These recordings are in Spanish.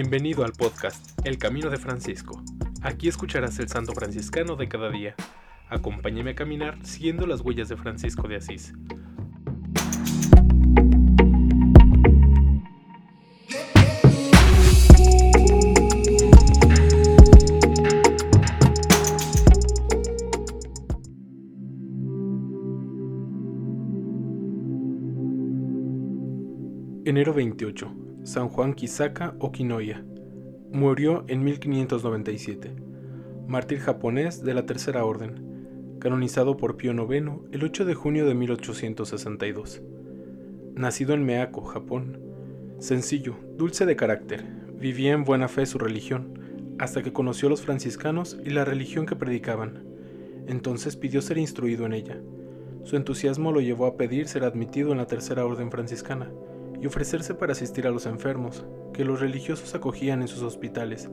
Bienvenido al podcast El Camino de Francisco. Aquí escucharás el santo franciscano de cada día. Acompáñame a caminar siguiendo las huellas de Francisco de Asís. Enero 28. San Juan Kisaka Okinoya. Murió en 1597. Mártir japonés de la Tercera Orden. Canonizado por Pío IX el 8 de junio de 1862. Nacido en Meako, Japón. Sencillo, dulce de carácter, vivía en buena fe su religión, hasta que conoció a los franciscanos y la religión que predicaban. Entonces pidió ser instruido en ella. Su entusiasmo lo llevó a pedir ser admitido en la Tercera Orden franciscana y ofrecerse para asistir a los enfermos, que los religiosos acogían en sus hospitales.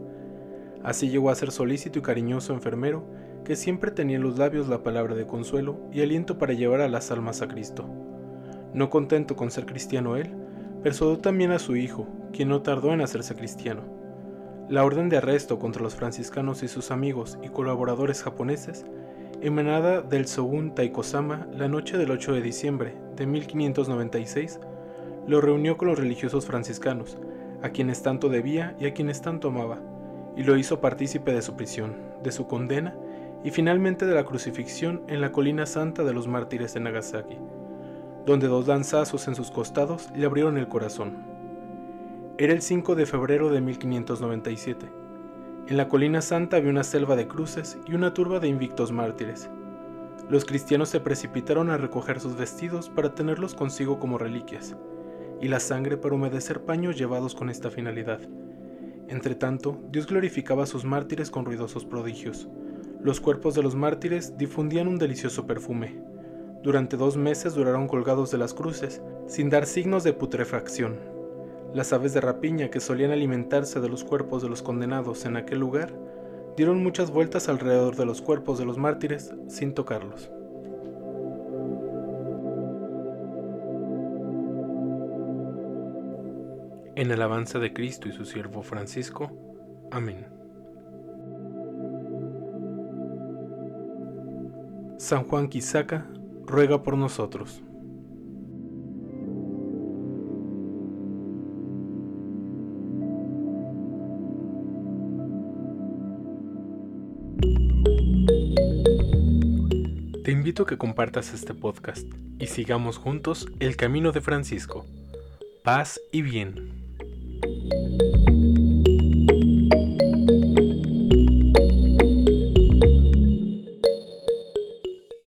Así llegó a ser solícito y cariñoso enfermero, que siempre tenía en los labios la palabra de consuelo y aliento para llevar a las almas a Cristo. No contento con ser cristiano él, persuadió también a su hijo, quien no tardó en hacerse cristiano. La orden de arresto contra los franciscanos y sus amigos y colaboradores japoneses, emanada del Shogun Taikosama la noche del 8 de diciembre de 1596, lo reunió con los religiosos franciscanos, a quienes tanto debía y a quienes tanto amaba, y lo hizo partícipe de su prisión, de su condena y finalmente de la crucifixión en la colina santa de los mártires de Nagasaki, donde dos lanzazos en sus costados le abrieron el corazón. Era el 5 de febrero de 1597. En la colina santa había una selva de cruces y una turba de invictos mártires. Los cristianos se precipitaron a recoger sus vestidos para tenerlos consigo como reliquias, y la sangre para humedecer paños llevados con esta finalidad. Entretanto, Dios glorificaba a sus mártires con ruidosos prodigios. Los cuerpos de los mártires difundían un delicioso perfume. Durante dos meses duraron colgados de las cruces, sin dar signos de putrefacción. Las aves de rapiña que solían alimentarse de los cuerpos de los condenados en aquel lugar, dieron muchas vueltas alrededor de los cuerpos de los mártires sin tocarlos. En alabanza de Cristo y su siervo Francisco. Amén. San Juan Quisaca, ruega por nosotros. Te invito a que compartas este podcast y sigamos juntos el camino de Francisco. Paz y bien. Thank you.